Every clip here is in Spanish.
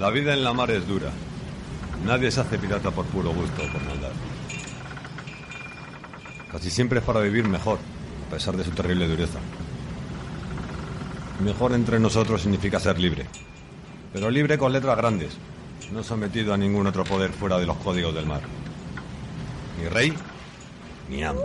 La vida en la mar es dura. Nadie se hace pirata por puro gusto o por maldad. Casi siempre es para vivir mejor, a pesar de su terrible dureza. Mejor entre nosotros significa ser libre. Pero libre con letras grandes, no sometido a ningún otro poder fuera de los códigos del mar. Ni rey, ni amo.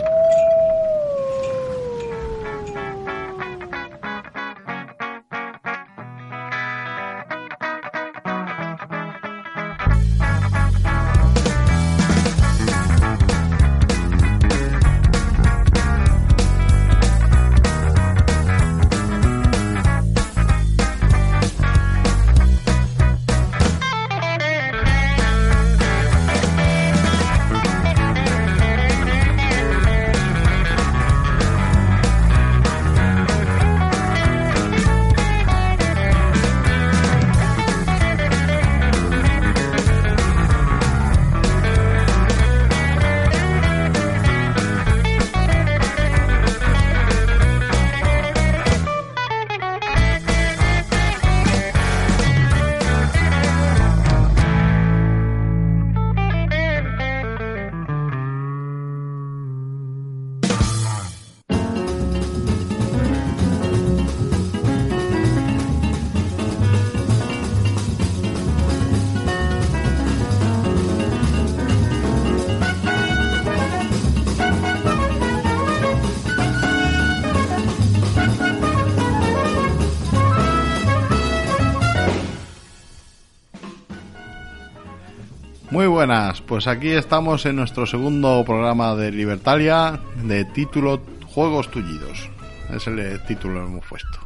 Muy buenas, pues aquí estamos en nuestro segundo programa de Libertalia de título Juegos Tullidos. Es el título que hemos puesto.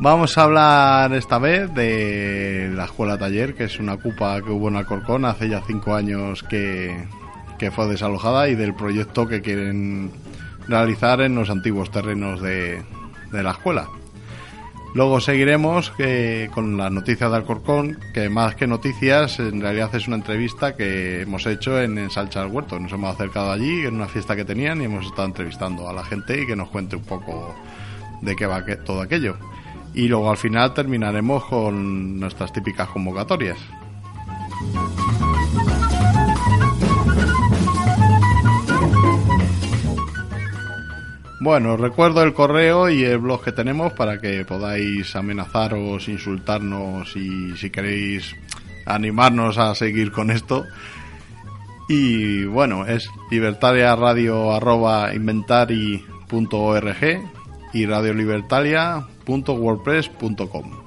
Vamos a hablar esta vez de la escuela taller, que es una cupa que hubo en Alcorcón hace ya cinco años que, que fue desalojada y del proyecto que quieren realizar en los antiguos terrenos de, de la escuela. Luego seguiremos que, con las noticias de Alcorcón, que más que noticias, en realidad es una entrevista que hemos hecho en, en Salcha del Huerto. Nos hemos acercado allí en una fiesta que tenían y hemos estado entrevistando a la gente y que nos cuente un poco de qué va todo aquello. Y luego al final terminaremos con nuestras típicas convocatorias. Bueno, recuerdo el correo y el blog que tenemos para que podáis amenazaros, insultarnos y si queréis animarnos a seguir con esto. Y bueno, es libertariaradio.inventari.org y radiolibertalia.wordpress.com.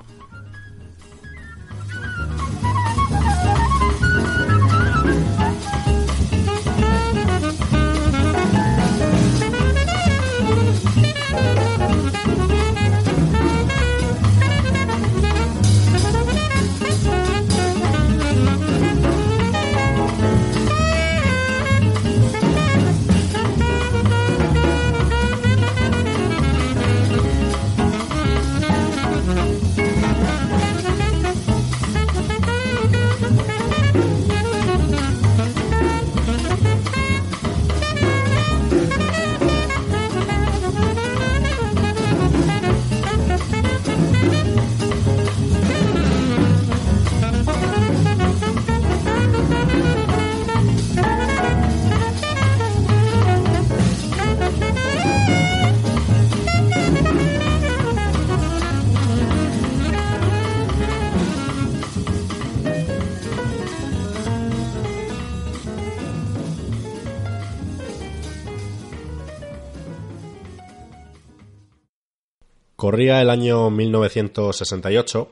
Corría el año 1968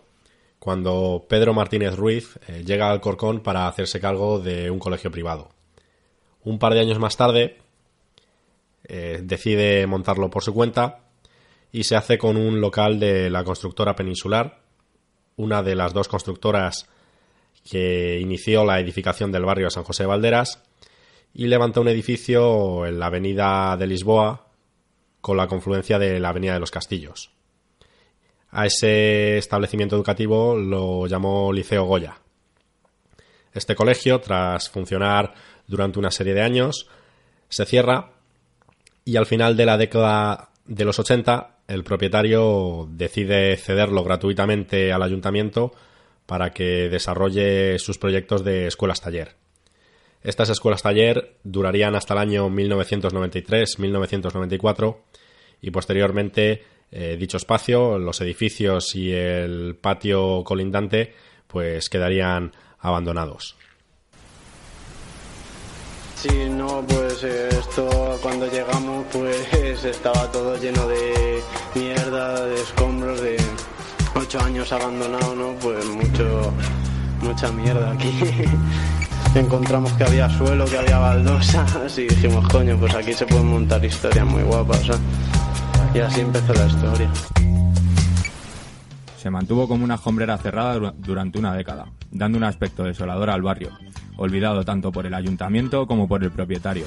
cuando Pedro Martínez Ruiz eh, llega al Corcón para hacerse cargo de un colegio privado. Un par de años más tarde eh, decide montarlo por su cuenta y se hace con un local de la constructora peninsular, una de las dos constructoras que inició la edificación del barrio San José de Valderas y levanta un edificio en la avenida de Lisboa con la confluencia de la avenida de los Castillos. A ese establecimiento educativo lo llamó Liceo Goya. Este colegio, tras funcionar durante una serie de años, se cierra y al final de la década de los 80 el propietario decide cederlo gratuitamente al ayuntamiento para que desarrolle sus proyectos de escuelas taller. Estas escuelas taller durarían hasta el año 1993-1994 y posteriormente eh, dicho espacio, los edificios y el patio colindante pues quedarían abandonados. Sí, no, pues eh, esto cuando llegamos pues estaba todo lleno de mierda, de escombros, de ocho años abandonado, ¿no? Pues mucho, mucha mierda aquí. Encontramos que había suelo, que había baldosas y dijimos, coño, pues aquí se pueden montar historias muy guapas. Y así empezó la historia. Se mantuvo como una escombrera cerrada durante una década, dando un aspecto desolador al barrio, olvidado tanto por el ayuntamiento como por el propietario.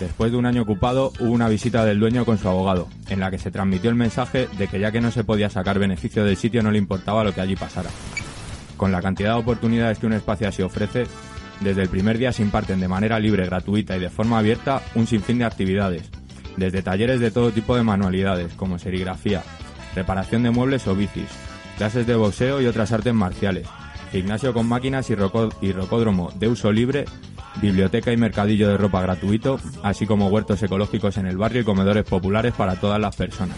Después de un año ocupado, hubo una visita del dueño con su abogado, en la que se transmitió el mensaje de que ya que no se podía sacar beneficio del sitio no le importaba lo que allí pasara. Con la cantidad de oportunidades que un espacio así ofrece, desde el primer día se imparten de manera libre, gratuita y de forma abierta un sinfín de actividades, desde talleres de todo tipo de manualidades, como serigrafía, reparación de muebles o bicis, clases de boxeo y otras artes marciales, gimnasio con máquinas y, rocódromo de uso libre, biblioteca y mercadillo de ropa gratuito, así como huertos ecológicos en el barrio y comedores populares para todas las personas.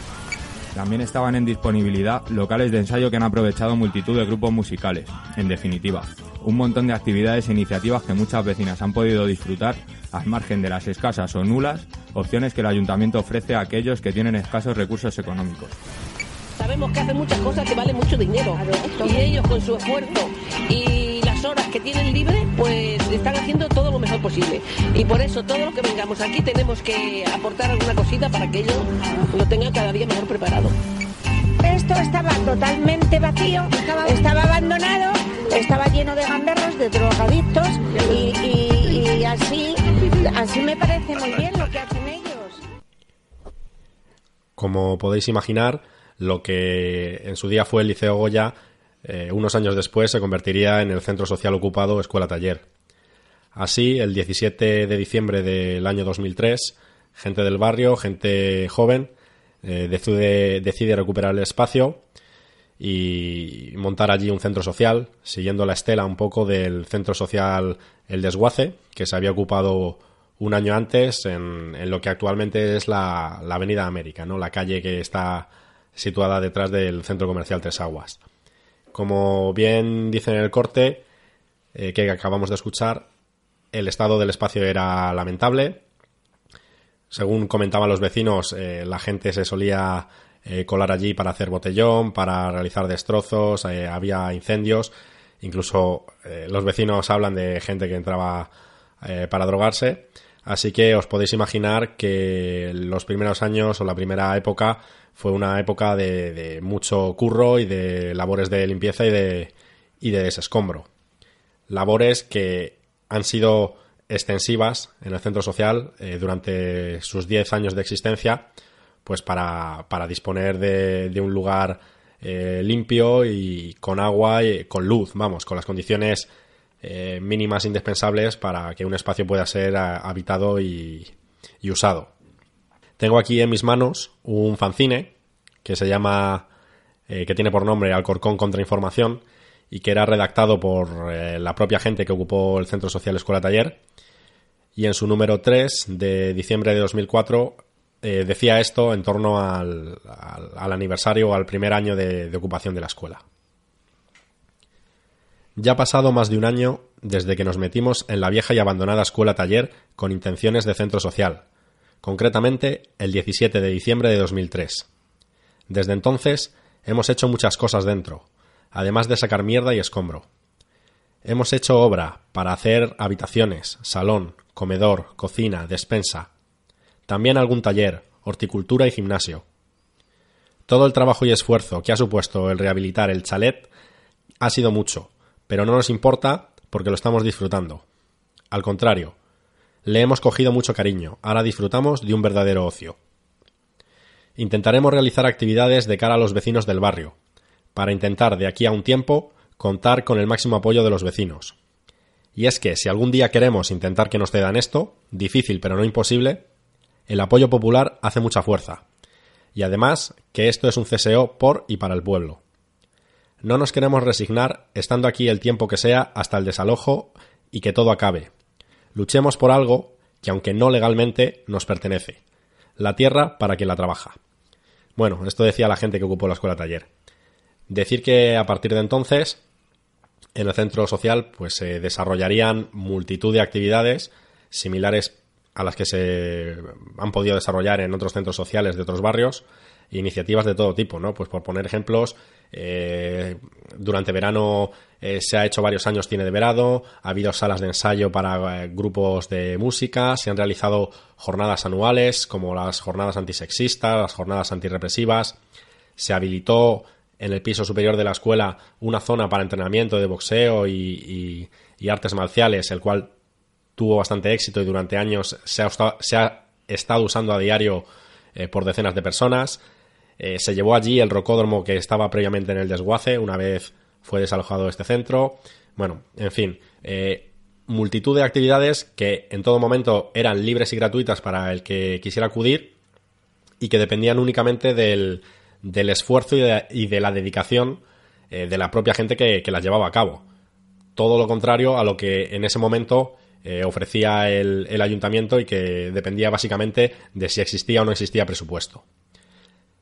También estaban en disponibilidad locales de ensayo que han aprovechado multitud de grupos musicales. En definitiva, un montón de actividades e iniciativas que muchas vecinas han podido disfrutar al margen de las escasas o nulas opciones que el ayuntamiento ofrece a aquellos que tienen escasos recursos económicos sabemos que hacen muchas cosas que valen mucho dinero. Y ellos con su esfuerzo y las horas que tienen libre, pues están haciendo todo lo mejor posible. Y por eso todo lo que vengamos aquí tenemos que aportar alguna cosita para que ellos lo tengan cada día mejor preparado. Esto estaba totalmente vacío, estaba abandonado, estaba lleno de gamberros, de drogadictos y, así, así me parece muy bien lo que hacen ellos. Como podéis imaginar, lo que en su día fue el Liceo Goya, eh, unos años después se convertiría en el Centro Social Ocupado Escuela Taller. Así, el 17 de diciembre del año 2003, gente del barrio, gente joven, eh, decide recuperar el espacio y montar allí un centro social, siguiendo la estela un poco del centro social El Desguace, que se había ocupado un año antes en, lo que actualmente es la, la, Avenida América, ¿no? la calle que está situada detrás del centro comercial Tres Aguas. Como bien dice en el corte eh, que acabamos de escuchar, el estado del espacio era lamentable. Según comentaban los vecinos, eh, la gente se solía eh, colar allí para hacer botellón, para realizar destrozos, había incendios. Incluso los vecinos hablan de gente que entraba para drogarse. Así que os podéis imaginar que los primeros años o la primera época fue una época de, mucho curro y de labores de limpieza y de, y de desescombro. Labores que han sido extensivas en el centro social eh, durante sus 10 años de existencia, pues para, disponer de, un lugar eh, limpio y con agua y con luz, vamos, con las condiciones eh, mínimas indispensables para que un espacio pueda ser habitado y, usado. Tengo aquí en mis manos un fanzine que se llama, eh, que tiene por nombre Alcorcón contra Información y que era redactado por eh, la propia gente que ocupó el Centro Social Escuela Taller. Y en su número 3 de diciembre de 2004 decía esto en torno al, aniversario o al primer año de ocupación de la escuela. Ya ha pasado más de un año desde que nos metimos en la vieja y abandonada escuela taller con intenciones de centro social, concretamente el 17 de diciembre de 2003. Desde entonces hemos hecho muchas cosas dentro, además de sacar mierda y escombro. Hemos hecho obra para hacer habitaciones, salón, comedor, cocina, despensa. También algún taller, horticultura y gimnasio. Todo el trabajo y esfuerzo que ha supuesto el rehabilitar el chalet ha sido mucho, pero no nos importa porque lo estamos disfrutando. Al contrario, le hemos cogido mucho cariño, ahora disfrutamos de un verdadero ocio. Intentaremos realizar actividades de cara a los vecinos del barrio, para intentar de aquí a un tiempo contar con el máximo apoyo de los vecinos. Y es que si algún día queremos intentar que nos cedan esto, difícil pero no imposible, el apoyo popular hace mucha fuerza. Y además que esto es un CSO por y para el pueblo. No nos queremos resignar, estando aquí el tiempo que sea, hasta el desalojo y que todo acabe. Luchemos por algo que, aunque no legalmente, nos pertenece. La tierra para quien la trabaja. Bueno, esto decía la gente que ocupó la escuela taller. Decir que a partir de entonces, en el centro social, pues se desarrollarían multitud de actividades similares a las que se han podido desarrollar en otros centros sociales de otros barrios, iniciativas de todo tipo, ¿no? Pues por poner ejemplos, eh, durante verano eh, se ha hecho varios años cine de verano, ha habido salas de ensayo para eh, grupos de música, se han realizado jornadas anuales como las jornadas antisexistas, las jornadas antirrepresivas, se habilitó en el piso superior de la escuela una zona para entrenamiento de boxeo y, artes marciales, el cual tuvo bastante éxito y durante años se ha, estado usando a diario por decenas de personas. Eh, se llevó allí el rocódromo que estaba previamente en el desguace, una vez fue desalojado este centro. Bueno, en fin, eh, multitud de actividades que en todo momento eran libres y gratuitas para el que quisiera acudir y que dependían únicamente del, esfuerzo y de, la dedicación eh, de la propia gente que, las llevaba a cabo. Todo lo contrario a lo que en ese momento ofrecía el ayuntamiento y que dependía básicamente de si existía o no existía presupuesto.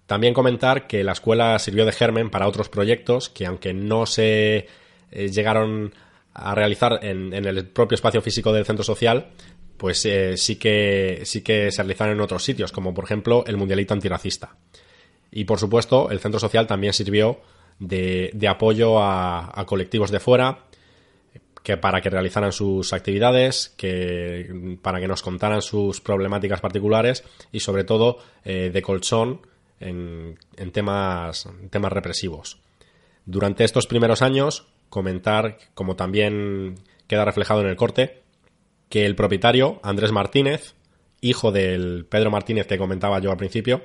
También comentar que la escuela sirvió de germen para otros proyectos que aunque no se eh, llegaron a realizar en, el propio espacio físico del centro social, pues eh, sí, que, sí que se realizaron en otros sitios, como por ejemplo el Mundialito Antirracista. Y por supuesto, el centro social también sirvió de, apoyo a, colectivos de fuera, que para que realizaran sus actividades, que para que nos contaran sus problemáticas particulares y sobre todo eh, de colchón en, temas, temas represivos. Durante estos primeros años, comentar, como también queda reflejado en el corte, que el propietario, Andrés Martínez, hijo del Pedro Martínez que comentaba yo al principio,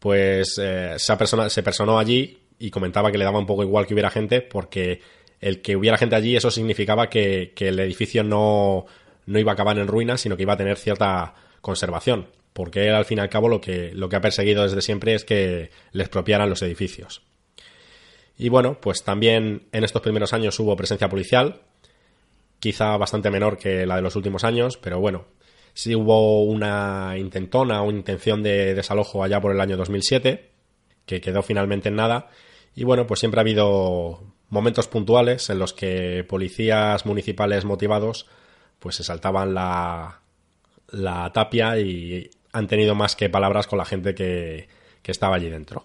pues eh, se, se personó allí y comentaba que le daba un poco igual que hubiera gente porque el que hubiera gente allí eso significaba que, el edificio no, no iba a acabar en ruinas, sino que iba a tener cierta conservación porque él al fin y al cabo lo que, lo que ha perseguido desde siempre es que le expropiaran los edificios. Y bueno, pues también en estos primeros años hubo presencia policial, quizá bastante menor que la de los últimos años, pero bueno, sí hubo una intentona o intención de desalojo allá por el año 2007, que quedó finalmente en nada. Y bueno, pues siempre ha habido momentos puntuales en los que policías municipales motivados pues se saltaban la, la tapia y han tenido más que palabras con la gente que, que estaba allí dentro.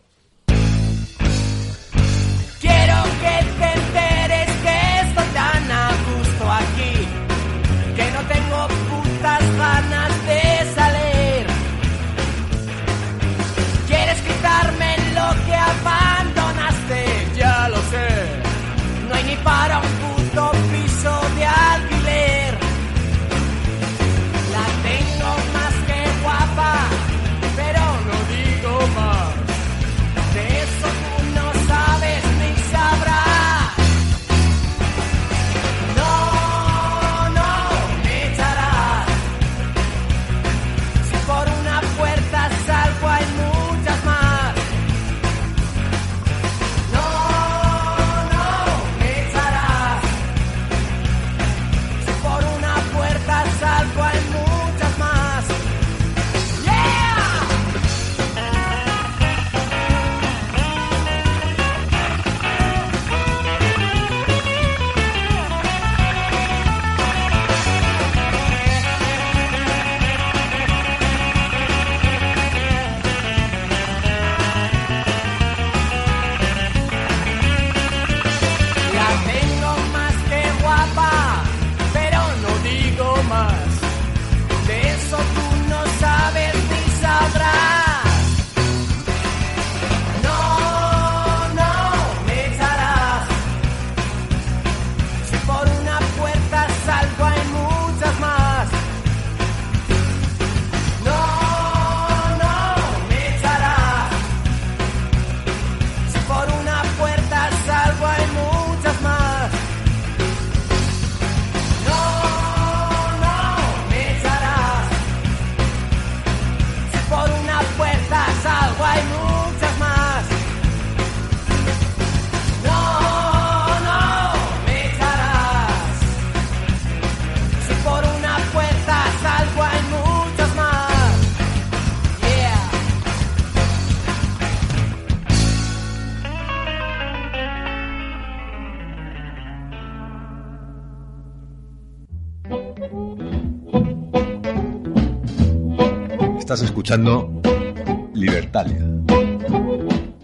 Libertalia,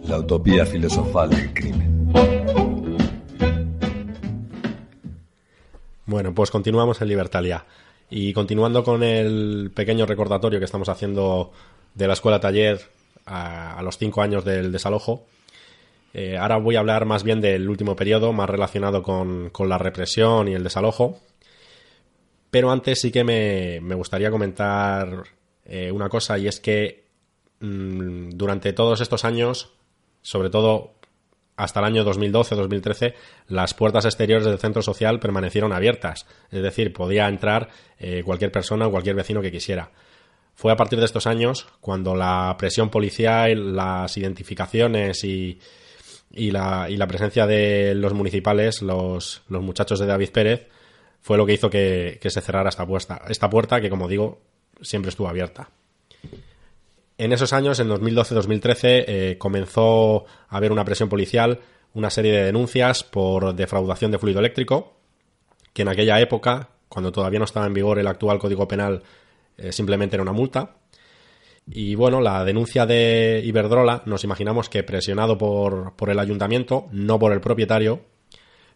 la utopía filosofal del crimen. Bueno, pues continuamos en Libertalia. Y continuando con el pequeño recordatorio que estamos haciendo de la escuela taller a, a los cinco años del desalojo, eh, ahora voy a hablar más bien del último periodo, más relacionado con, con la represión y el desalojo. Pero antes sí que me, me gustaría comentar eh, una cosa y es que mm, durante todos estos años, sobre todo hasta el año 2012-2013, las puertas exteriores del centro social permanecieron abiertas. Es decir, podía entrar eh, cualquier persona o cualquier vecino que quisiera. Fue a partir de estos años cuando la presión policial, las identificaciones y, la, presencia de los municipales, los, muchachos de David Pérez, fue lo que hizo que, que se cerrara esta puerta, esta puerta que, como digo, siempre estuvo abierta. En esos años, en 2012-2013, eh, comenzó a haber una presión policial, una serie de denuncias por defraudación de fluido eléctrico, que en aquella época, cuando todavía no estaba en vigor el actual Código Penal, eh, simplemente era una multa. Y bueno, la denuncia de Iberdrola, nos imaginamos que presionado por, por el ayuntamiento, no por el propietario,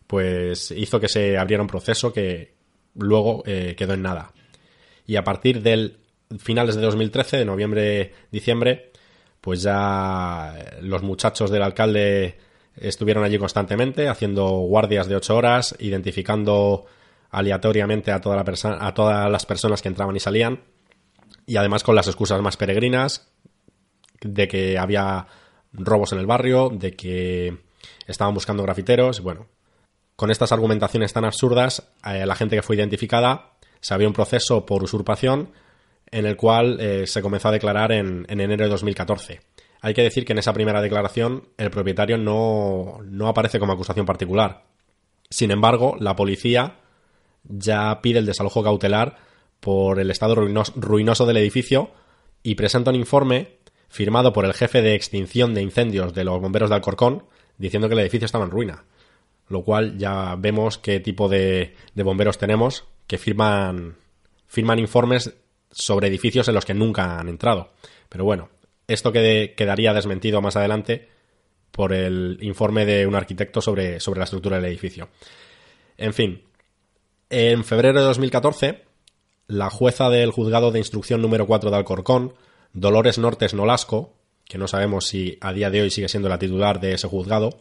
pues hizo que se abriera un proceso que luego eh, quedó en nada. Y a partir del finales de 2013, de noviembre, diciembre, pues ya los muchachos del alcalde estuvieron allí constantemente haciendo guardias de ocho horas, identificando aleatoriamente a, toda la a todas las personas que entraban y salían y además con las excusas más peregrinas de que había robos en el barrio, de que estaban buscando grafiteros, bueno, con estas argumentaciones tan absurdas, eh, la gente que fue identificada se abrió un proceso por usurpación en el cual eh, se comenzó a declarar en, en, enero de 2014. Hay que decir que en esa primera declaración el propietario no, no aparece como acusación particular. Sin embargo, la policía ya pide el desalojo cautelar por el estado ruinos, ruinoso del edificio y presenta un informe firmado por el jefe de extinción de incendios de los bomberos de Alcorcón diciendo que el edificio estaba en ruina. Lo cual ya vemos qué tipo de bomberos tenemos que firman, firman informes sobre edificios en los que nunca han entrado. Pero bueno, esto quedaría desmentido más adelante por el informe de un arquitecto sobre, sobre la estructura del edificio. En fin, en febrero de 2014, la jueza del juzgado de instrucción número 4 de Alcorcón, Dolores Nortes Nolasco, que no sabemos si a día de hoy sigue siendo la titular de ese juzgado,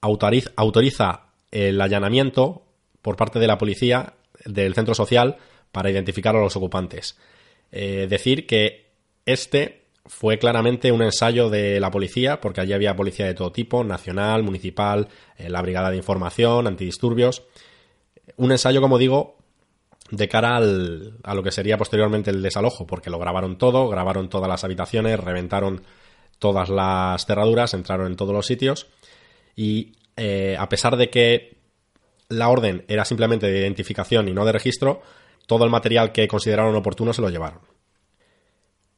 autoriza el allanamiento por parte de la policía del centro social para identificar a los ocupantes. Eh, decir que este fue claramente un ensayo de la policía, porque allí había policía de todo tipo, nacional, municipal, eh, la brigada de información, antidisturbios. Un ensayo, como digo, de cara al, a lo que sería posteriormente el desalojo, porque lo grabaron todo, grabaron todas las habitaciones, reventaron todas las cerraduras, entraron en todos los sitios y eh, a pesar de que la orden era simplemente de identificación y no de registro, todo el material que consideraron oportuno se lo llevaron.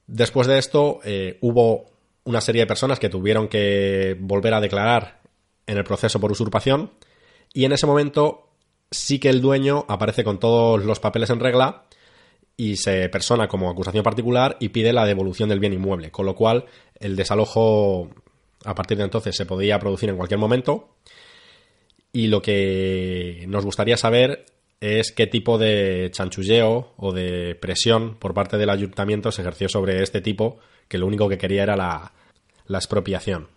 Después de esto, eh, hubo una serie de personas que tuvieron que volver a declarar en el proceso por usurpación y en ese momento sí que el dueño aparece con todos los papeles en regla y se persona como acusación particular y pide la devolución del bien inmueble, con lo cual el desalojo a partir de entonces se podía producir en cualquier momento y lo que nos gustaría saber es qué tipo de chanchulleo o de presión por parte del ayuntamiento se ejerció sobre este tipo, que lo único que quería era la, expropiación.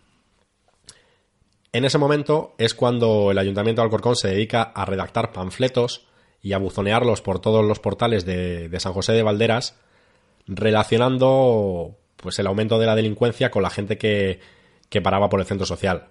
En ese momento es cuando el ayuntamiento de Alcorcón se dedica a redactar panfletos y a buzonearlos por todos los portales de, de San José de Valderas, relacionando pues el aumento de la delincuencia con la gente que, que paraba por el centro social.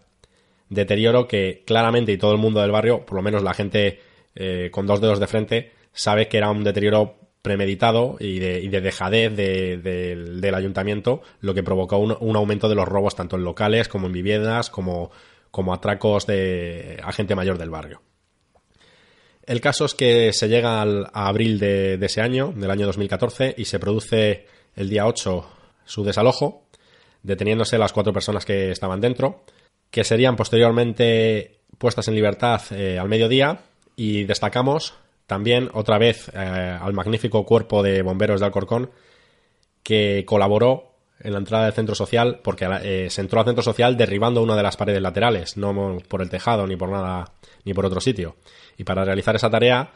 Deterioro que claramente y todo el mundo del barrio, por lo menos la gente eh, con dos dedos de frente, sabe que era un deterioro premeditado y de, y de dejadez de, de, del ayuntamiento, lo que provocó un, un, aumento de los robos tanto en locales como en viviendas, como, como atracos de a gente mayor del barrio. El caso es que se llega al, a abril de, de, ese año, del año 2014, y se produce el día 8 su desalojo, deteniéndose las cuatro personas que estaban dentro, que serían posteriormente puestas en libertad eh, al mediodía, y destacamos también otra vez eh, al magnífico cuerpo de bomberos de Alcorcón, que colaboró en la entrada del centro social porque eh, se entró al centro social derribando una de las paredes laterales, no por el tejado ni por nada ni por otro sitio. Y para realizar esa tarea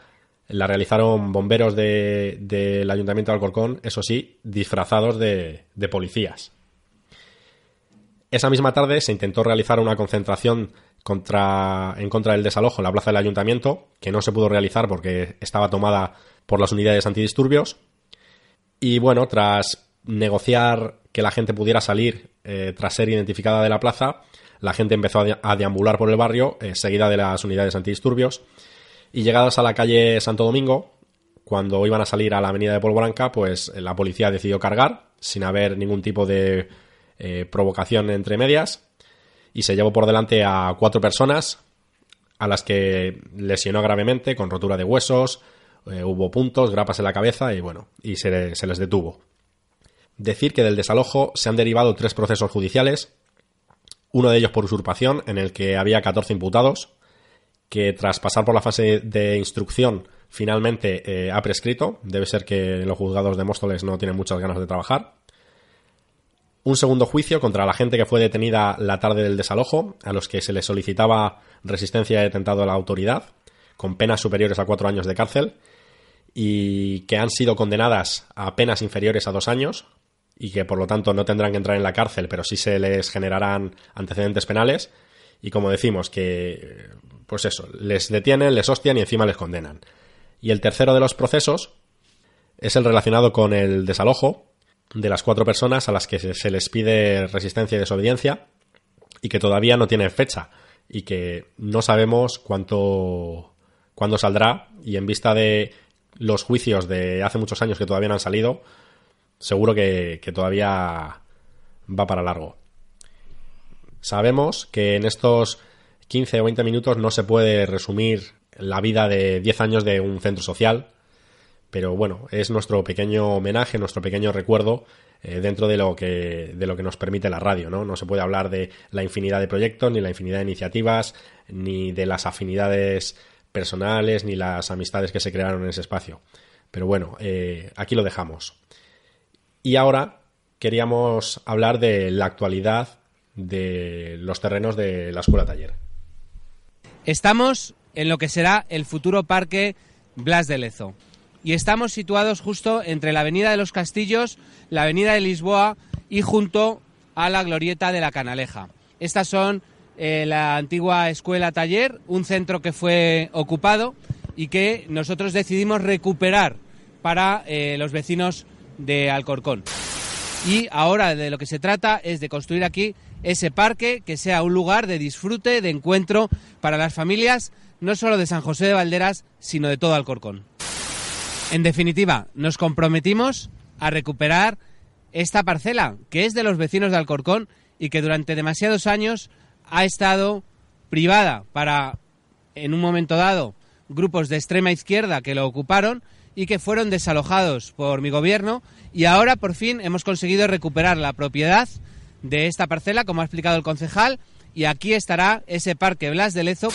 la realizaron bomberos del Ayuntamiento de Alcorcón, eso sí, disfrazados de, de policías. Esa misma tarde se intentó realizar una concentración en contra del desalojo en la plaza del ayuntamiento, que no se pudo realizar porque estaba tomada por las unidades antidisturbios. Y bueno, tras negociar que la gente pudiera salir eh, tras ser identificada de la plaza, la gente empezó a, deambular por el barrio, eh, seguida de las unidades antidisturbios. Y llegadas a la calle Santo Domingo, cuando iban a salir a la avenida de Polvoranca, pues la policía decidió cargar, sin haber ningún tipo de eh, provocación entre medias y se llevó por delante a cuatro personas a las que lesionó gravemente con rotura de huesos, eh, hubo puntos, grapas en la cabeza y bueno, y se, les detuvo. Decir que del desalojo se han derivado tres procesos judiciales, uno de ellos por usurpación, en el que había 14 imputados, que tras pasar por la fase de instrucción finalmente eh, ha prescrito. Debe ser que los juzgados de Móstoles no tienen muchas ganas de trabajar un segundo juicio contra la gente que fue detenida la tarde del desalojo, a los que se les solicitaba resistencia de atentado a la autoridad, con penas superiores a cuatro años de cárcel, y que han sido condenadas a penas inferiores a dos años, y que por lo tanto no tendrán que entrar en la cárcel, pero sí se les generarán antecedentes penales, y como decimos, que, pues eso, les detienen, les hostian y encima les condenan. Y el tercero de los procesos es el relacionado con el desalojo, de las cuatro personas a las que se les pide resistencia y desobediencia y que todavía no tienen fecha y que no sabemos cuánto cuándo saldrá y en vista de los juicios de hace muchos años que todavía no han salido seguro que, que todavía va para largo. Sabemos que en estos 15 o 20 minutos no se puede resumir la vida de 10 años de un centro social pero bueno, es nuestro pequeño homenaje, nuestro pequeño recuerdo eh, dentro de lo, que, de lo que nos permite la radio, ¿no? No se puede hablar de la infinidad de proyectos, ni la infinidad de iniciativas, ni de las afinidades personales, ni las amistades que se crearon en ese espacio. Pero bueno, eh, aquí lo dejamos. Y ahora queríamos hablar de la actualidad de los terrenos de la escuela taller. Estamos en lo que será el futuro parque Blas de Lezo y estamos situados justo entre la Avenida de los Castillos, la Avenida de Lisboa y junto a la Glorieta de la Canaleja. Estas son eh, la antigua escuela taller, un centro que fue ocupado y que nosotros decidimos recuperar para eh, los vecinos de Alcorcón. Y ahora de lo que se trata es de construir aquí ese parque que sea un lugar de disfrute, de encuentro para las familias, no solo de San José de Valderas, sino de todo Alcorcón. En definitiva, nos comprometimos a recuperar esta parcela, que es de los vecinos de Alcorcón y que durante demasiados años ha estado privada para, en un momento dado, grupos de extrema izquierda que lo ocuparon y que fueron desalojados por mi gobierno. Y ahora por fin hemos conseguido recuperar la propiedad de esta parcela, como ha explicado el concejal, y aquí estará ese parque Blas de Lezo.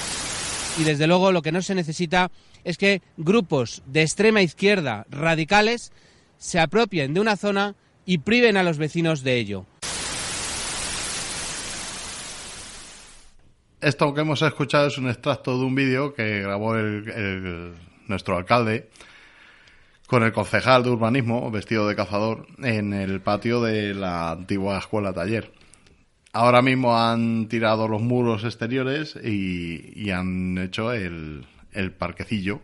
Y desde luego lo que no se necesita es que grupos de extrema izquierda radicales se apropien de una zona y priven a los vecinos de ello. Esto que hemos escuchado es un extracto de un vídeo que grabó nuestro alcalde con el concejal de urbanismo vestido de cazador en el patio de la antigua escuela taller. Ahora mismo han tirado los muros exteriores y han hecho el, el parquecillo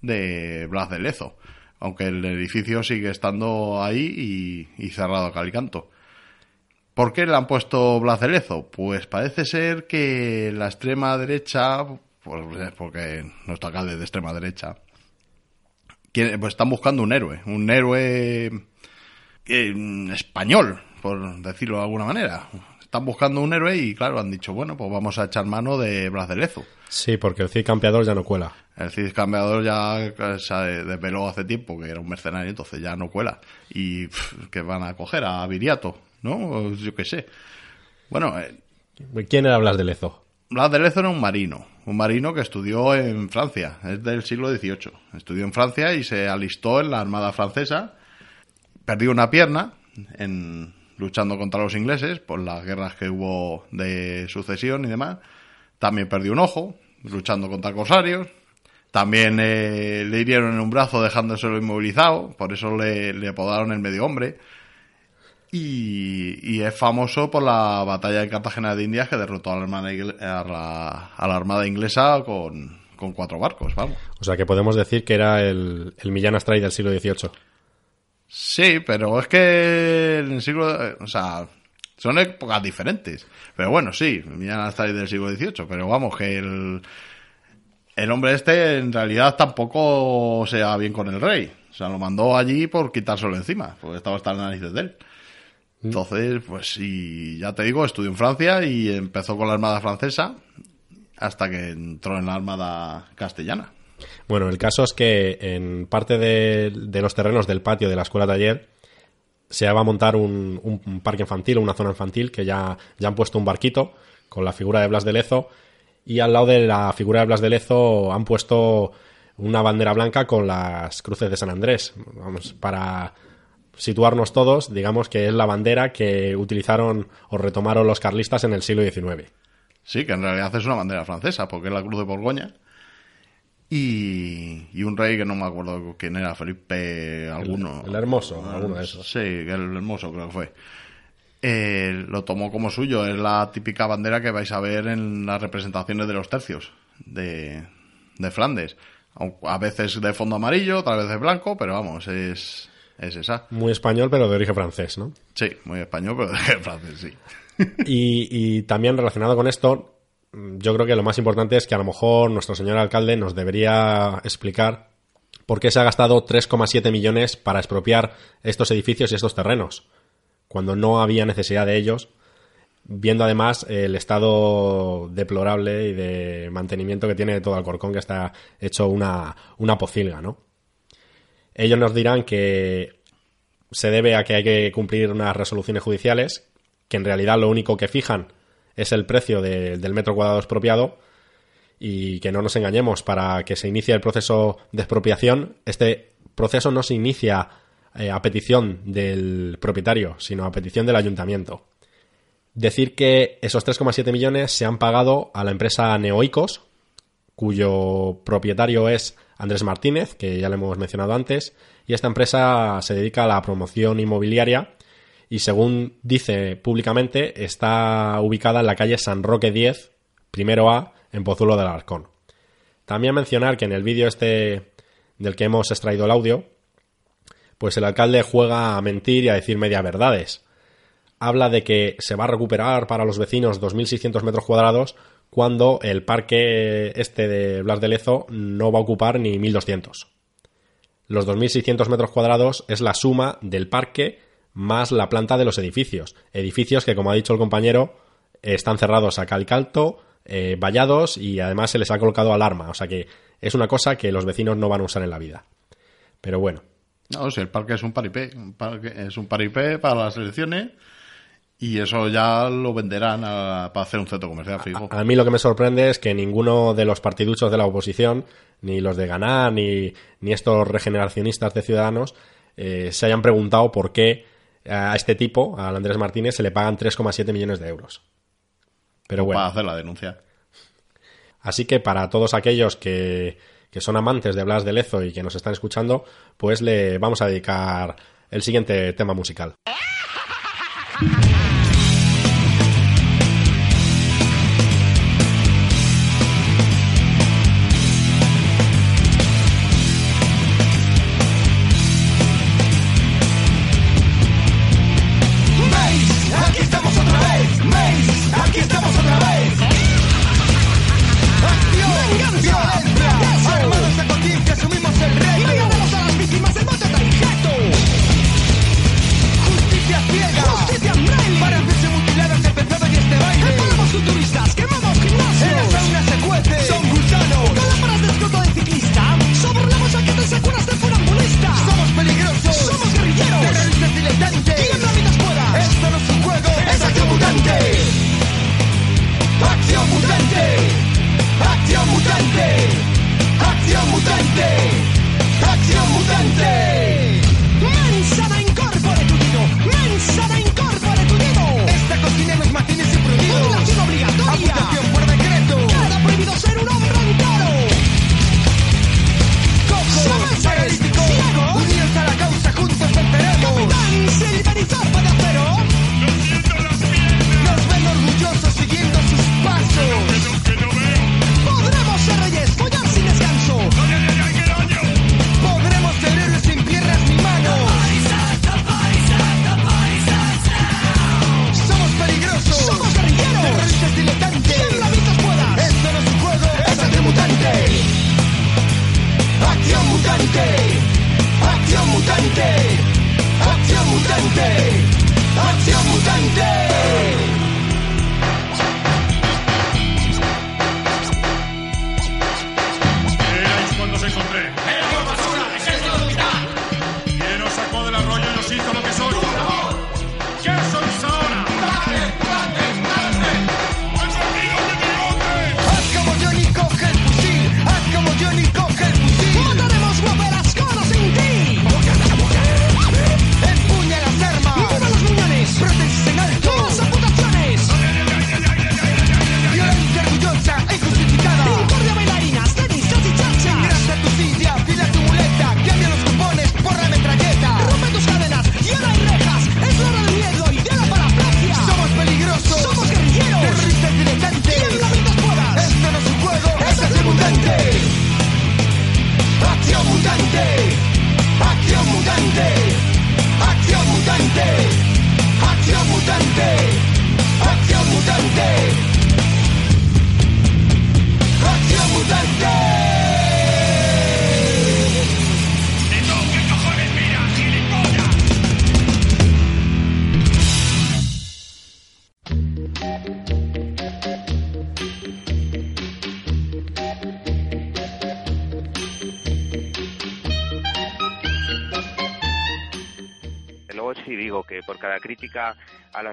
de Blas de Lezo, aunque el edificio sigue estando ahí y, cerrado a calicanto. ¿Por qué le han puesto Blas de Lezo? Pues parece ser que la extrema derecha, pues porque nuestro alcalde de extrema derecha, pues están buscando un héroe, un héroe eh, español, por decirlo de alguna manera están buscando un héroe y claro, han dicho, bueno, pues vamos a echar mano de Blas de Lezo. Sí, porque el Cid Campeador ya no cuela. El Cid Campeador ya se desveló hace tiempo que era un mercenario, entonces ya no cuela. Y que van a coger a Viriato, ¿no? Yo qué sé. Bueno. Eh, ¿Quién era Blas de Lezo? Blas de Lezo era un marino, un marino que estudió en Francia, es del siglo XVIII. Estudió en Francia y se alistó en la Armada Francesa perdió una pierna en, luchando contra los ingleses por las guerras que hubo de sucesión y demás. También perdió un ojo luchando contra corsarios. También eh, le hirieron en un brazo dejándoselo inmovilizado, por eso le, apodaron el medio hombre. Y, es famoso por la batalla de Cartagena de Indias que derrotó a la armada, a la, armada inglesa con, con cuatro barcos, vamos. O sea que podemos decir que era el, el Millán Astray del siglo XVIII. Sí, pero es que en el siglo... O sea, son épocas diferentes. Pero bueno, sí, Millán hasta del siglo XVIII, pero vamos, que el... El hombre este en realidad tampoco se va bien con el rey. O sea, lo mandó allí por quitárselo encima, porque estaba hasta las narices de él. Entonces, pues sí, ya te digo, estudió en Francia y empezó con la Armada Francesa hasta que entró en la Armada Castellana. Bueno, el caso es que en parte de, los terrenos del patio de la escuela taller se va a montar un, un- un parque infantil, una zona infantil, que ya, ya han puesto un barquito con la figura de Blas de Lezo y al lado de la figura de Blas de Lezo han puesto una bandera blanca con las cruces de San Andrés. Vamos, para situarnos todos, digamos que es la bandera que utilizaron o retomaron los carlistas en el siglo XIX. Sí, que en realidad es una bandera francesa, porque es la Cruz de Borgoña. Y, y un rey que no me acuerdo quién era, Felipe alguno. el Hermoso, alguno de esos. Sí, el hermoso creo que fue. Eh, lo tomó como suyo, es la típica bandera que vais a ver en las representaciones de los tercios de, de Flandes. A veces de fondo amarillo, otras veces blanco, pero vamos, es, es esa. Muy español, pero de origen francés, ¿no? Sí, muy español, pero de francés, sí. Y, y también relacionado con esto, yo creo que lo más importante es que a lo mejor nuestro señor alcalde nos debería explicar por qué se ha gastado 3,7 millones para expropiar estos edificios y estos terrenos, cuando no había necesidad de ellos, viendo además el estado deplorable y de mantenimiento que tiene todo Alcorcón, que está hecho una, una pocilga, ¿no? Ellos nos dirán que se debe a que hay que cumplir unas resoluciones judiciales, que en realidad lo único que fijan es el precio de- del metro cuadrado expropiado y que no nos engañemos, para que se inicie el proceso de expropiación, este proceso no se inicia eh, a petición del propietario, sino a petición del ayuntamiento. Decir que esos 3,7 millones se han pagado a la empresa Neoicos, cuyo propietario es Andrés Martínez, que ya le hemos mencionado antes, y esta empresa se dedica a la promoción inmobiliaria y según dice públicamente está ubicada en la calle San Roque 10, primero A, en Pozuelo del Alarcón. También mencionar que en el vídeo este del que hemos extraído el audio, pues el alcalde juega a mentir y a decir media verdades. Habla de que se va a recuperar para los vecinos 2.600 metros cuadrados cuando el parque este de Blas de Lezo no va a ocupar ni 1.200. Los 2.600 metros cuadrados es la suma del parque más la planta de los edificios. Edificios que, como ha dicho el compañero, están cerrados a cal y calto, eh, vallados y además se les ha colocado alarma. O sea que es una cosa que los vecinos no van a usar en la vida. Pero bueno, No, si el parque es un paripé, un parque, es un paripé para las elecciones y eso ya lo venderán a- para hacer un centro comercial fijo. A mí lo que me sorprende es que ninguno de los partiduchos de la oposición, ni los de Ganar, ni, ni estos regeneracionistas de Ciudadanos, eh, se hayan preguntado por qué a este tipo, al Andrés Martínez, se le pagan 3,7 millones de euros. Pero bueno, Para hacer la denuncia. así que para todos aquellos que, que son amantes de Blas de Lezo y que nos están escuchando, pues le vamos a dedicar el siguiente tema musical.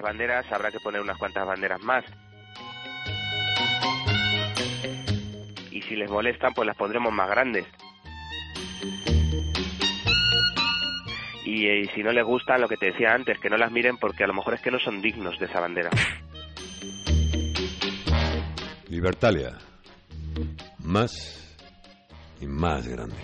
Banderas habrá que poner unas cuantas banderas más. Y si les molestan, pues las pondremos más grandes. Y, eh, y si no les gustan, lo que te decía antes, que no las miren porque a lo mejor es que no son dignos de esa bandera. Libertalia. Más y más grande.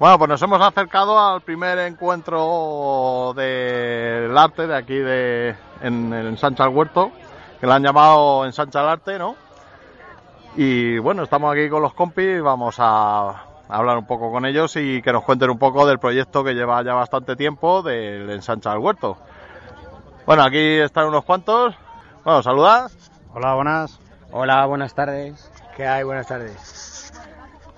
Bueno, pues nos hemos acercado al primer encuentro del arte de aquí de, en el Ensancha al Huerto, que le han llamado Ensancha al Arte, ¿no? Y bueno, estamos aquí con los compis, vamos a hablar un poco con ellos y que nos cuenten un poco del proyecto que lleva ya bastante tiempo del Ensancha al Huerto. Bueno, aquí están unos cuantos. Bueno, saludad. Hola, buenas. Hola, buenas tardes. ¿Qué hay? Buenas tardes.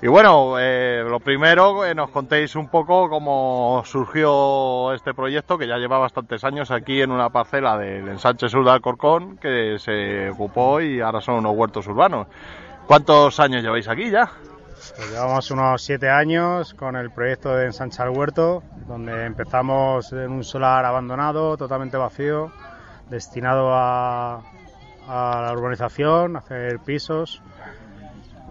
Y bueno, eh, lo primero, que nos contéis un poco cómo surgió este proyecto, que ya lleva bastantes años aquí en una parcela del ensanche sur de Alcorcón, que se ocupó y ahora son unos huertos urbanos. ¿Cuántos años lleváis aquí ya? Pues llevamos unos siete años con el proyecto de Ensanchar Huerto, donde empezamos en un solar abandonado, totalmente vacío, destinado a, a la urbanización, a hacer pisos.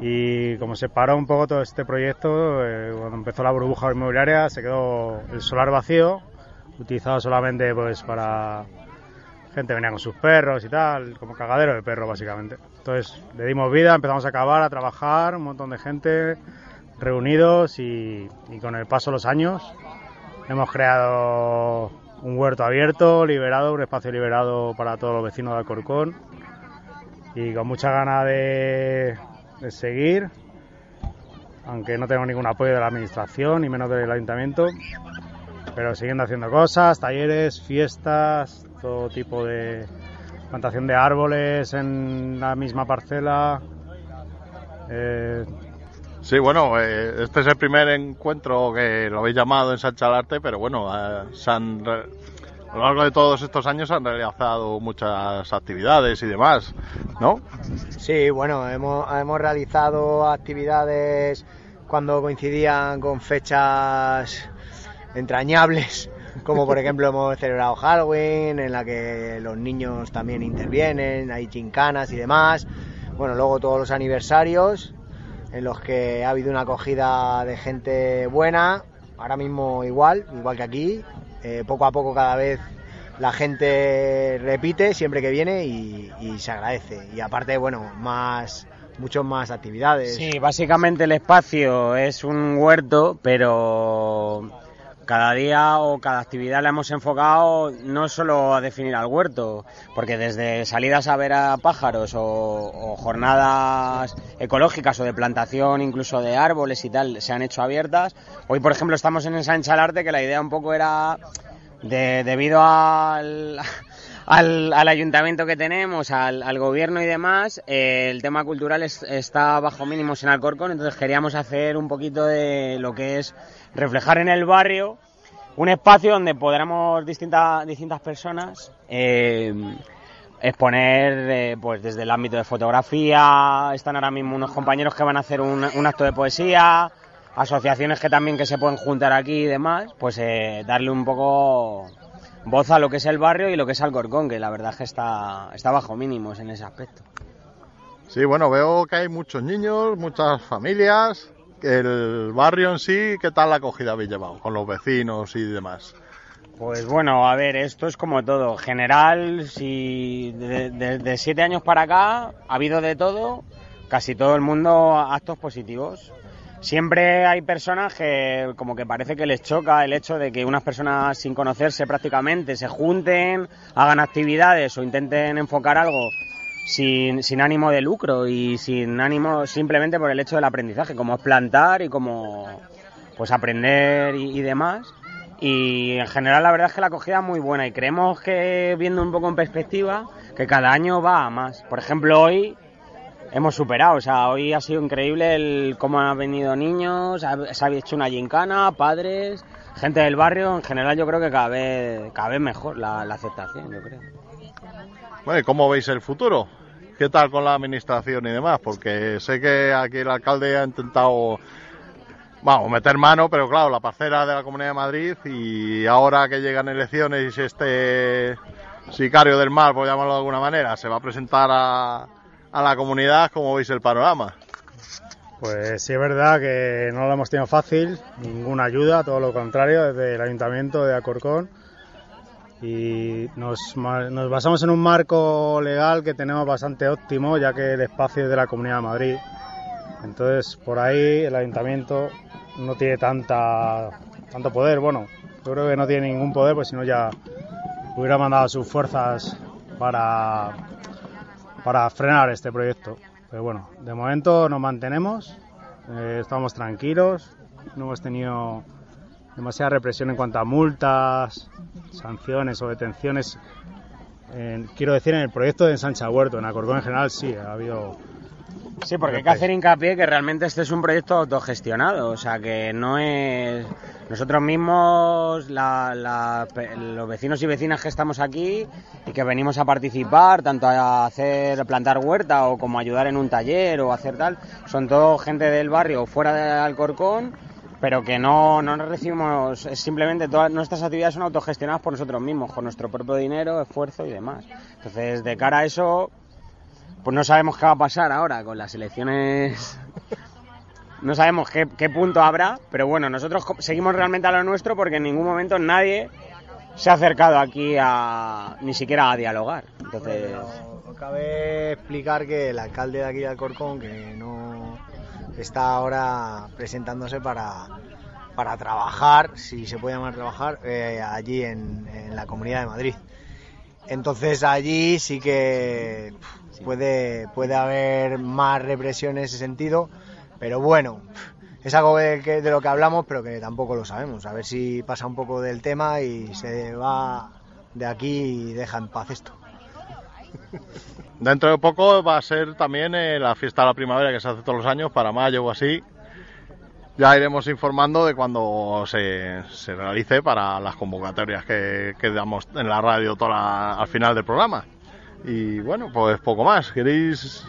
Y como se paró un poco todo este proyecto, eh, cuando empezó la burbuja inmobiliaria, se quedó el solar vacío, utilizado solamente pues para gente venía con sus perros y tal, como cagadero de perro básicamente. Entonces le dimos vida, empezamos a cavar, a trabajar, un montón de gente reunidos y, y con el paso de los años hemos creado un huerto abierto, liberado, un espacio liberado para todos los vecinos de Alcorcón y con mucha ganas de, de seguir, aunque no tengo ningún apoyo de la administración ni menos del ayuntamiento, pero siguiendo haciendo cosas, talleres, fiestas, todo tipo de plantación de árboles en la misma parcela. Eh, Sí, bueno, eh, este es el primer encuentro que lo habéis llamado en Sancha al Arte, pero bueno, eh, a lo largo de todos estos años han realizado muchas actividades y demás, ¿no? Sí, bueno, hemos, hemos realizado actividades cuando coincidían con fechas entrañables, como por ejemplo hemos celebrado Halloween, en la que los niños también intervienen, hay chincanas y demás. Bueno, luego todos los aniversarios, en los que ha habido una acogida de gente buena, ahora mismo igual, igual que aquí, Eh, poco a poco cada vez la gente repite siempre que viene y, y se agradece. Y aparte, bueno, más muchos más actividades. Sí, básicamente el espacio es un huerto, pero cada día o cada actividad la hemos enfocado no solo a definir al huerto, porque desde salidas a ver a pájaros o, jornadas ecológicas o de plantación incluso de árboles y tal se han hecho abiertas. Hoy, por ejemplo, estamos en Ensancha que la idea un poco era, de, debido al, al, al ayuntamiento que tenemos, al, al gobierno y demás, eh, el tema cultural es- está bajo mínimos en Alcorcón, entonces queríamos hacer un poquito de lo que es reflejar en el barrio un espacio donde podamos distintas distintas personas eh, exponer eh, pues desde el ámbito de fotografía, están ahora mismo unos compañeros que van a hacer un, un acto de poesía, asociaciones que también que se pueden juntar aquí y demás, pues eh, darle un poco voz a lo que es el barrio y lo que es Alcorcón, que la verdad es que está, está bajo mínimos en ese aspecto. Sí, bueno, veo que hay muchos niños, muchas familias. El barrio en sí, ¿qué tal la acogida habéis llevado con los vecinos y demás? Pues bueno, a ver, esto es como todo. General, si de- de- desde siete años para acá ha habido de todo, casi todo el mundo actos positivos. Siempre hay personas que como que parece que les choca el hecho de que unas personas sin conocerse prácticamente se junten, hagan actividades o intenten enfocar algo sin, ánimo de lucro y sin ánimo simplemente por el hecho del aprendizaje, como es plantar y como pues aprender y, y demás. Y en general la verdad es que la acogida es muy buena y creemos que viendo un poco en perspectiva que cada año va a más. Por ejemplo, hoy hemos superado, o sea, hoy ha sido increíble el cómo han venido niños, se ha hecho una gincana, padres, gente del barrio, en general yo creo que cada vez, cada vez mejor la, aceptación, yo creo. Bueno, ¿y cómo veis el futuro? ¿Qué tal con la administración y demás? Porque sé que aquí el alcalde ha intentado, vamos, meter mano, pero claro, la parcela de la Comunidad de Madrid y ahora que llegan elecciones este sicario del mar, por llamarlo de alguna manera, se va a presentar a, a la comunidad, ¿cómo veis el panorama? Pues sí es verdad que no lo hemos tenido fácil, ninguna ayuda, todo lo contrario, desde el Ayuntamiento de Acorcón. Y nos, nos basamos en un marco legal que tenemos bastante óptimo, ya que el espacio es de la Comunidad de Madrid. Entonces, por ahí el Ayuntamiento no tiene tanta, tanto poder. Bueno, yo creo que no tiene ningún poder, pues si no ya hubiera mandado sus fuerzas para, para frenar este proyecto. Pero bueno, de momento nos mantenemos, eh, estamos tranquilos, no hemos tenido demasiada represión en cuanto a multas, sanciones o detenciones. En- quiero decir, en el proyecto de Ensancha Huerto, en Acorcón en general sí, ha habido... Sí, porque hay que hacer hincapié que realmente este es un proyecto autogestionado, o sea que no es nosotros mismos, la- los vecinos y vecinas que estamos aquí y que venimos a participar, tanto a hacer plantar huerta o como ayudar en un taller o hacer tal, son todo gente del barrio fuera de Alcorcón, pero que no, no nos recibimos, es simplemente todas nuestras actividades son autogestionadas por nosotros mismos, con nuestro propio dinero, esfuerzo y demás. Entonces, de cara a eso, pues no sabemos qué va a pasar ahora con las elecciones. No sabemos qué, punto habrá, pero bueno, nosotros seguimos realmente a lo nuestro porque en ningún momento nadie se ha acercado aquí a ni siquiera a dialogar. Entonces, Bueno, cabe explicar que el alcalde de aquí de Alcorcón, que no está ahora presentándose para, para trabajar, si se puede llamar trabajar, eh, allí en la Comunidad de Madrid. Entonces allí sí que puede, puede haber más represión en ese sentido, pero bueno, es algo de, que- de lo que hablamos, pero que tampoco lo sabemos. A ver si pasa un poco del tema y se va de aquí y deja en paz esto. Dentro de poco va a ser también eh, la fiesta de la primavera que se hace todos los años, para mayo o así. Ya iremos informando de cuando se, realice para las convocatorias que, damos en la radio al final del programa. Y bueno, pues poco más. ¿Queréis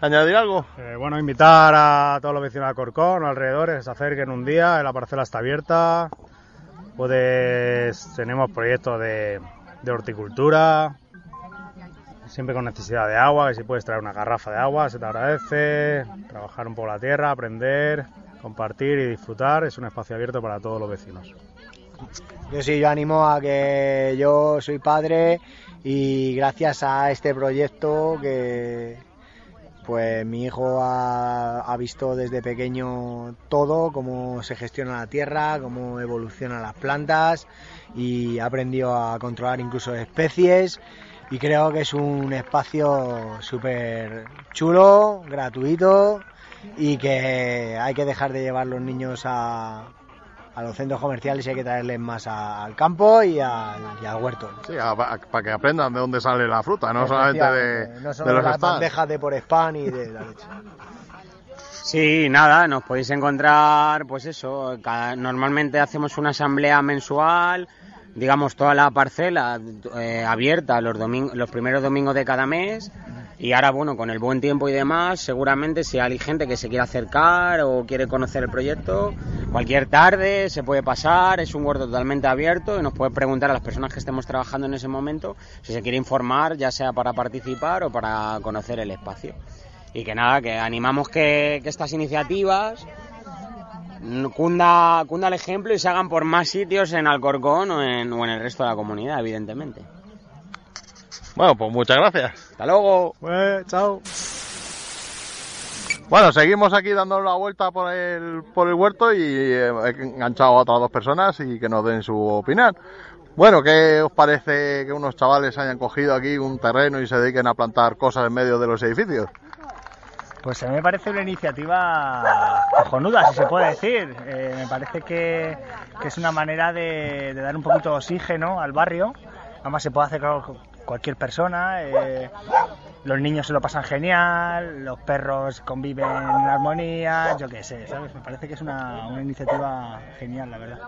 añadir algo? Eh, bueno, invitar a todos los vecinos de Alcorcón, alrededores, se acerquen un día, la parcela está abierta, pues tenemos proyectos de, de horticultura, siempre con necesidad de agua, que si puedes traer una garrafa de agua, se te agradece, trabajar un poco la tierra, aprender, compartir y disfrutar, es un espacio abierto para todos los vecinos. Yo sí, yo animo a que yo soy padre y gracias a este proyecto que pues mi hijo ha, visto desde pequeño todo, cómo se gestiona la tierra, cómo evolucionan las plantas y ha aprendido a controlar incluso especies y creo que es un espacio súper chulo, gratuito y que hay que dejar de llevar los niños a, a los centros comerciales y hay que traerles más a- al campo y al, y al huerto. Sí, para que aprendan de dónde sale la fruta, no solamente de, los las stands. bandejas de por spam y de la leche. Sí, nada, nos podéis encontrar, pues eso, cada- normalmente hacemos una asamblea mensual, digamos toda la parcela eh, abierta los, domin- los primeros domingos de cada mes y ahora, bueno, con el buen tiempo y demás, seguramente si hay gente que se quiere acercar o quiere conocer el proyecto, cualquier tarde se puede pasar, es un huerto totalmente abierto y nos puede preguntar a las personas que estemos trabajando en ese momento si se quiere informar, ya sea para participar o para conocer el espacio. Y que nada, que animamos que, estas iniciativas cunda, cunda el ejemplo y se hagan por más sitios en Alcorcón o en, o en el resto de la comunidad, evidentemente. Bueno, pues muchas gracias. Hasta luego. Pues, chao. Bueno, seguimos aquí dando la vuelta por el, por el huerto y eh, he enganchado a otras dos personas y que nos den su opinión. Bueno, ¿qué os parece que unos chavales hayan cogido aquí un terreno y se dediquen a plantar cosas en medio de los edificios? Pues a mí me parece una iniciativa cojonuda, si se puede decir. Eh, me parece que, que es una manera de, de dar un poquito de oxígeno al barrio. Además se puede hacer con cualquier persona. eh, los niños se lo pasan genial, los perros conviven en armonía, yo qué sé, ¿sabes? Me parece que es una, una iniciativa genial, la verdad.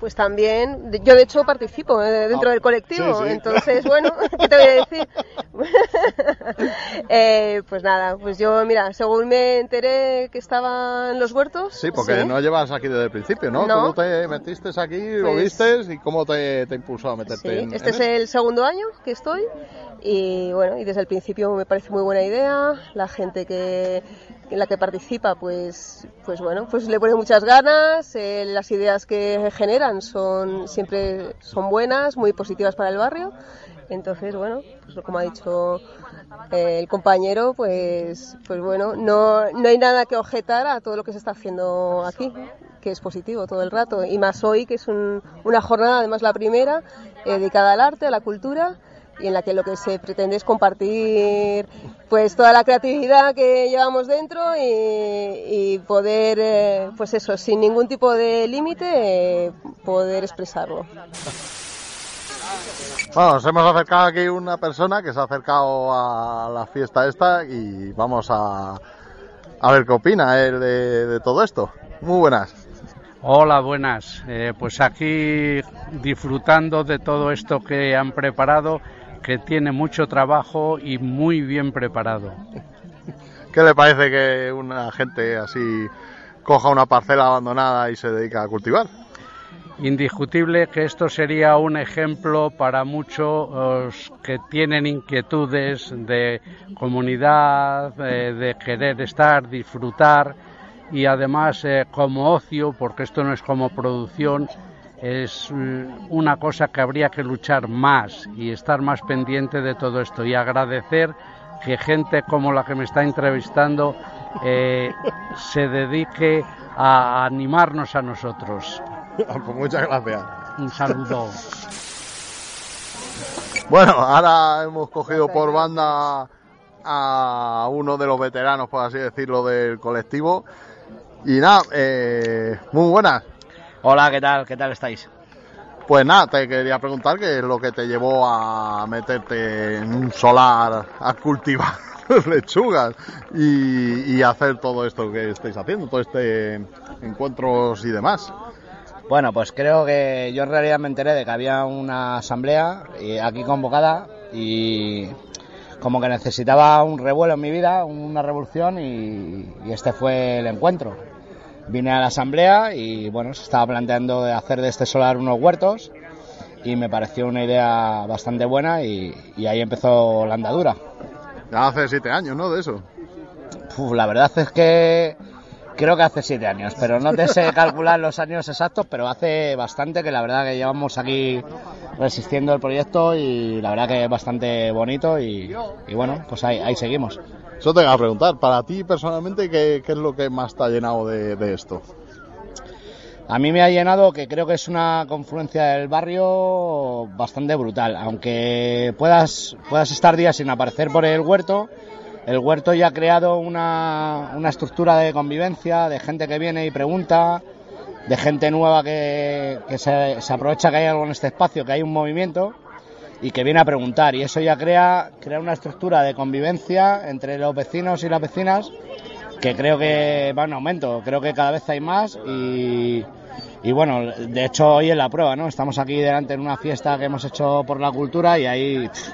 Pues también, yo de hecho participo eh, dentro Ah, del colectivo, sí, sí. entonces, bueno, ¿qué te voy a decir? Eh, pues nada, pues yo, mira, según me enteré que estaban los huertos. Sí, porque no llevas aquí desde el principio, ¿no? No. Tú te metiste aquí, lo Pues- viste y cómo te, te impulsó a meterte Sí, en, este en es esto? el segundo año que estoy y bueno, y desde el principio me parece muy buena idea. La gente que en la que participa, pues, pues bueno, pues le pone muchas ganas. eh, las ideas que generan son siempre son buenas, muy positivas para el barrio. Entonces, bueno, pues como ha dicho eh, el compañero, pues, pues bueno, no, no hay nada que objetar a todo lo que se está haciendo aquí, que es positivo todo el rato. Y más hoy, que es un- una jornada, además la primera, eh, dedicada al arte, a la cultura, y en la que lo que se pretende es compartir pues toda la creatividad que llevamos dentro y, y poder, eh, pues eso, sin ningún tipo de límite, poder expresarlo. Bueno, nos hemos acercado aquí una persona que se ha acercado a la fiesta esta y vamos a, a ver qué opina él de, de todo esto. Muy buenas. Hola, buenas. Eh, pues aquí disfrutando de todo esto que han preparado, que tiene mucho trabajo y muy bien preparado. ¿Qué le parece que una gente así coja una parcela abandonada y se dedica a cultivar? Indiscutible que esto sería un ejemplo para muchos que tienen inquietudes de comunidad, eh, de querer estar, disfrutar y además eh, como ocio, porque esto no es como producción, es mm, una cosa que habría que luchar más y estar más pendiente de todo esto y agradecer que gente como la que me está entrevistando eh, se dedique a animarnos a nosotros. Pues muchas gracias. Un saludo. Bueno, ahora hemos cogido por banda a uno de los veteranos, por así decirlo, del colectivo. Y nada, eh, muy buenas. Hola, ¿qué tal? ¿Qué tal estáis? Pues nada, te quería preguntar qué es lo que te llevó a meterte en un solar a cultivar lechugas y, y hacer todo esto que estáis haciendo, todo este encuentros y demás. Bueno, pues creo que yo en realidad me enteré de que había una asamblea aquí convocada y como que necesitaba un revuelo en mi vida, una revolución y, y este fue el encuentro. Vine a la asamblea y bueno, se estaba planteando de hacer de este solar unos huertos y me pareció una idea bastante buena y, y ahí empezó la andadura. Ya hace siete años, ¿no? De eso. Uf, la verdad es que creo que hace siete años, pero no te sé calcular los años exactos, pero hace bastante que la verdad que llevamos aquí resistiendo el proyecto y la verdad que es bastante bonito y, y bueno, pues ahí, ahí seguimos. Eso te voy a preguntar, para ti personalmente, ¿qué, qué es lo que más te ha llenado de, de esto? A mí me ha llenado que creo que es una confluencia del barrio bastante brutal. Aunque puedas, puedas estar días sin aparecer por el huerto, el huerto ya ha creado una, una estructura de convivencia, de gente que viene y pregunta, de gente nueva que, que se, aprovecha que hay algo en este espacio, que hay un movimiento y que viene a preguntar. Y eso ya crea, crea una estructura de convivencia entre los vecinos y las vecinas que creo que va en aumento, creo que cada vez hay más y, y bueno, de hecho hoy es la prueba, ¿no? Estamos aquí delante en una fiesta que hemos hecho por la cultura y pff,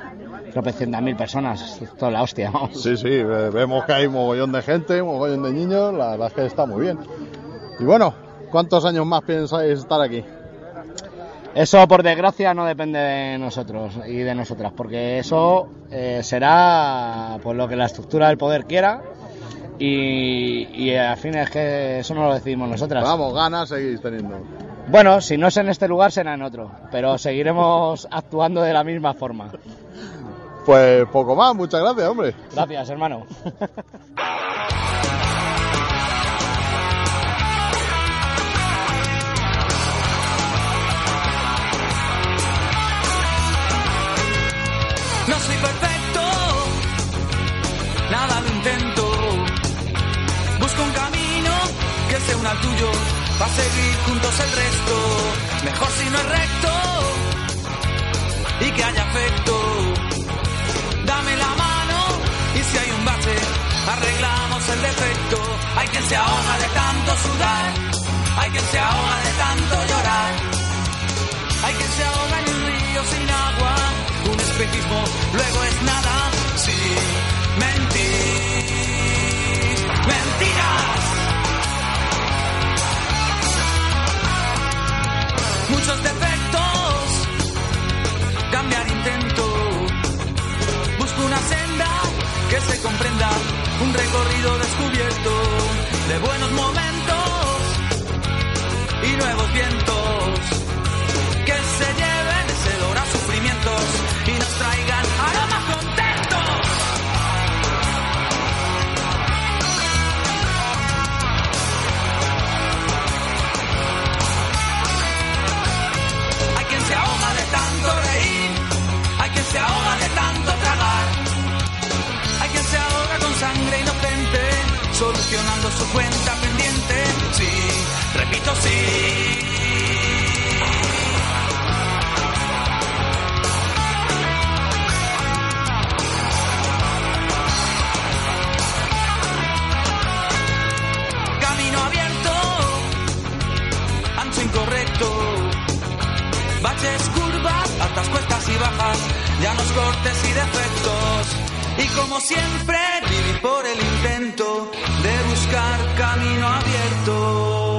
tropecientas mil personas, es la hostia, vamos. Sí, sí, vemos que hay mogollón de gente, mogollón de niños, la verdad es que está muy bien. Y bueno, ¿cuántos años más pensáis estar aquí? Eso por desgracia no depende de nosotros y de nosotras, porque eso eh, será pues lo que la estructura del poder quiera y, y al fin es que eso no lo decidimos nosotras. Vamos, ganas seguís teniendo. Bueno, si no es en este lugar será en otro, pero seguiremos actuando de la misma forma. Pues poco más, muchas gracias, hombre. Gracias, hermano. No soy perfecto, nada lo intento. Busco un camino que sea una al tuyo, va a seguir juntos el resto. Mejor si no es recto y que haya afecto. El defecto. Hay quien se ahoga de tanto sudar, hay quien se ahoga de tanto llorar. Hay quien se ahoga en un río sin agua, un espejismo, luego es nada, sí, mentir, mentiras. Muchos de buenos momentos y nuevos vientos solucionando su cuenta pendiente. Sí, repito, sí. Camino abierto, ancho incorrecto. Baches, curvas, altas cuestas y bajas, llanos cortes y defectos. Y como siempre, por el intento de buscar camino abierto.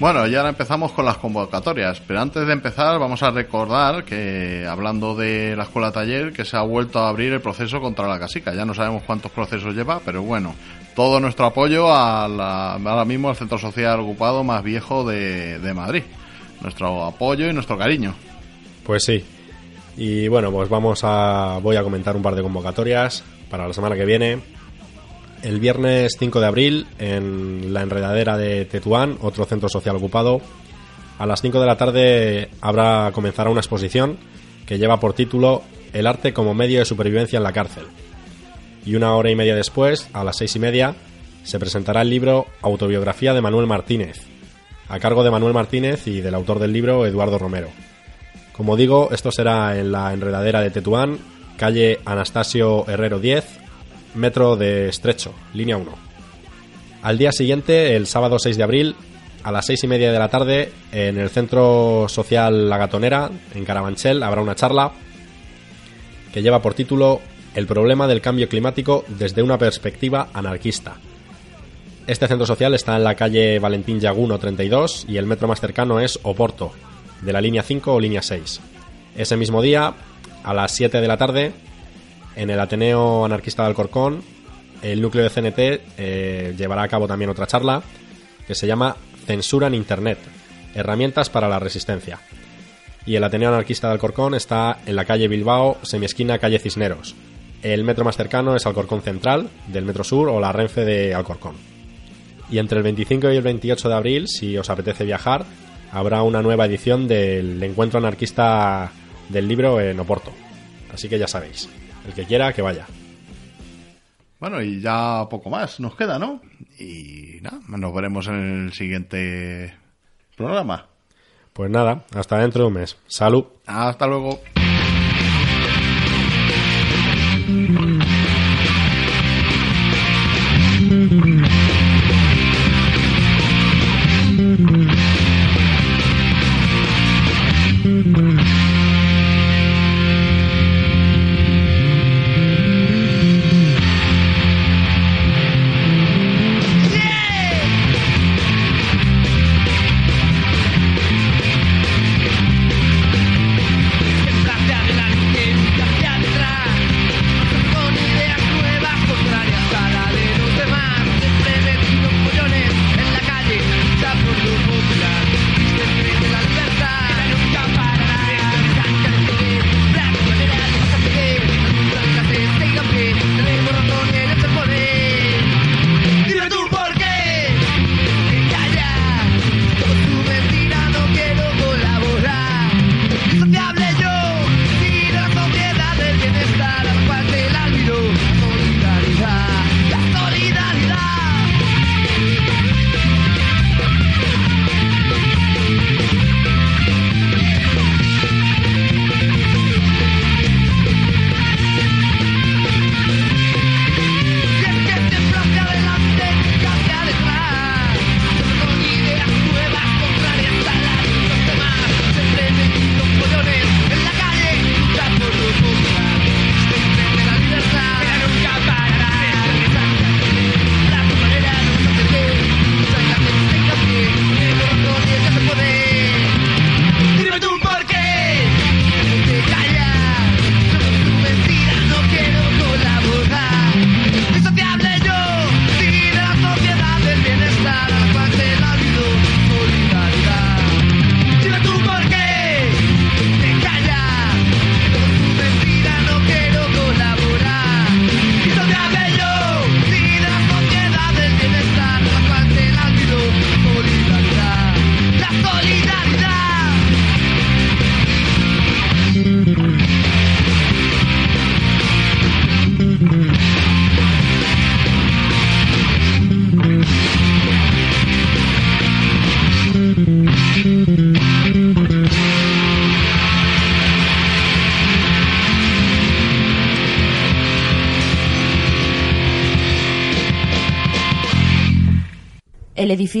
Bueno, y ahora empezamos con las convocatorias, pero antes de empezar vamos a recordar que, hablando de la escuela taller, que se ha vuelto a abrir el proceso contra la casica. Ya no sabemos cuántos procesos lleva, pero bueno, todo nuestro apoyo a la- ahora mismo al centro social ocupado más viejo de, de Madrid. Nuestro apoyo y nuestro cariño. Pues sí. Y bueno, pues vamos a. Voy a comentar un par de convocatorias para la semana que viene. El viernes 5 de abril, en la enredadera de Tetuán, otro centro social ocupado, a las 5 de la tarde habrá comenzará una exposición que lleva por título El arte como medio de supervivencia en la cárcel. Y una hora y media después, a las seis y media, se presentará el libro Autobiografía de Manuel Martínez, a cargo de Manuel Martínez y del autor del libro Eduardo Romero. Como digo, esto será en la enredadera de Tetuán, calle Anastasio Herrero 10, metro de Estrecho, línea 1. Al día siguiente, el sábado 6 de abril, a las seis y media de la tarde, en el Centro Social La Gatonera, en Carabanchel, habrá una charla que lleva por título El problema del cambio climático desde una perspectiva anarquista. Este centro social está en la calle Valentín Yaguno 32 y el metro más cercano es Oporto, de la línea 5 o línea 6. Ese mismo día, a las 7 de la tarde, en el Ateneo Anarquista de Alcorcón, el núcleo de CNT eh, llevará a cabo también otra charla que se llama Censura en Internet, herramientas para la resistencia. Y el Ateneo Anarquista de Alcorcón está en la calle Bilbao, semiesquina calle Cisneros. El metro más cercano es Alcorcón Central, del Metro Sur o la Renfe de Alcorcón. Y entre el 25 y el 28 de abril, si os apetece viajar, habrá una nueva edición del Encuentro Anarquista del libro en Oporto. Así que ya sabéis, el que quiera que vaya. Bueno, y ya poco más nos queda, ¿no? Y nada, nos veremos en el siguiente programa. Pues nada, hasta dentro de un mes. Salud. Hasta luego.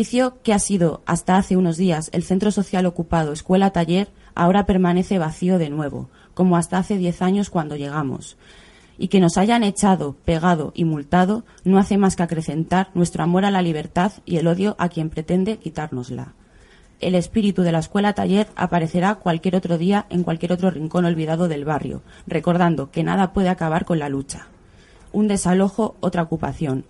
Edificio, que ha sido hasta hace unos días el centro social ocupado Escuela Taller, ahora permanece vacío de nuevo, como hasta hace diez años cuando llegamos. Y que nos hayan echado, pegado y multado no hace más que acrecentar nuestro amor a la libertad y el odio a quien pretende quitárnosla. El espíritu de la escuela taller aparecerá cualquier otro día en cualquier otro rincón olvidado del barrio, recordando que nada puede acabar con la lucha. Un desalojo, otra ocupación.